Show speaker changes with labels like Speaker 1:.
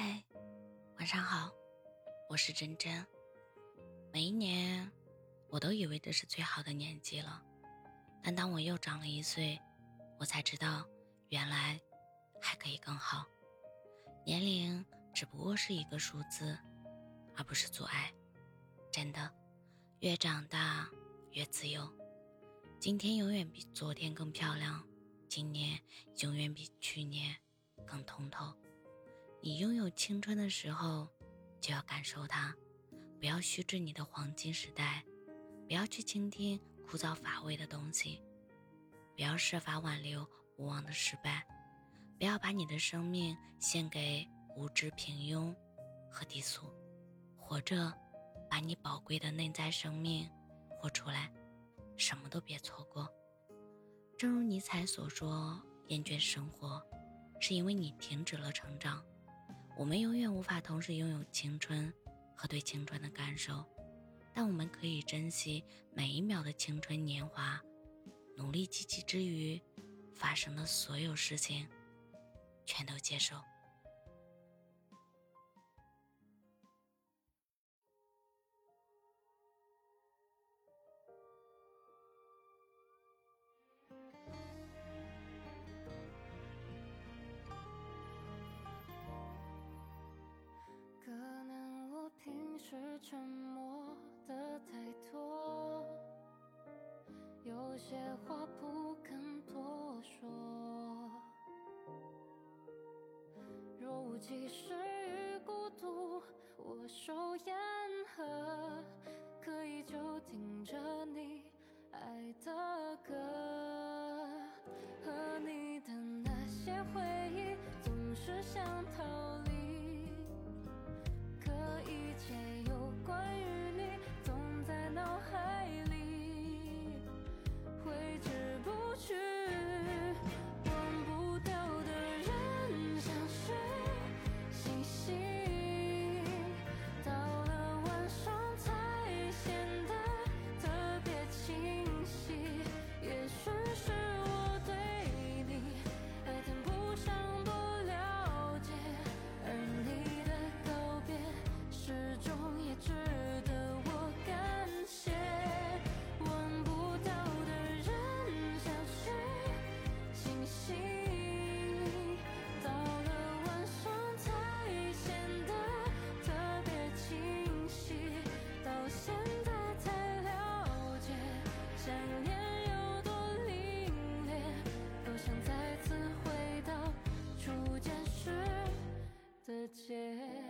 Speaker 1: 嗨，晚上好，我是真真。每一年，我都以为这是最好的年纪了，但当我又长了一岁，我才知道，原来还可以更好。年龄只不过是一个数字，而不是阻碍。真的，越长大越自由。今天永远比昨天更漂亮，今年永远比去年更通透。你拥有青春的时候，就要感受它，不要虚掷你的黄金时代，不要去倾听枯燥乏味的东西，不要设法挽留无望的失败，不要把你的生命献给无知、平庸和低俗，活着，把你宝贵的内在生命活出来，什么都别错过。正如尼采所说：“厌倦生活，是因为你停止了成长。”我们永远无法同时拥有青春和对青春的感受，但我们可以珍惜每一秒的青春年华，努力积极之余，发生的所有事情，全都接受。
Speaker 2: 是沉默的太多，有些话不敢多说。若无其事与孤独，我手言和，可以就听着你爱的歌，和你的那些回忆总是想逃街，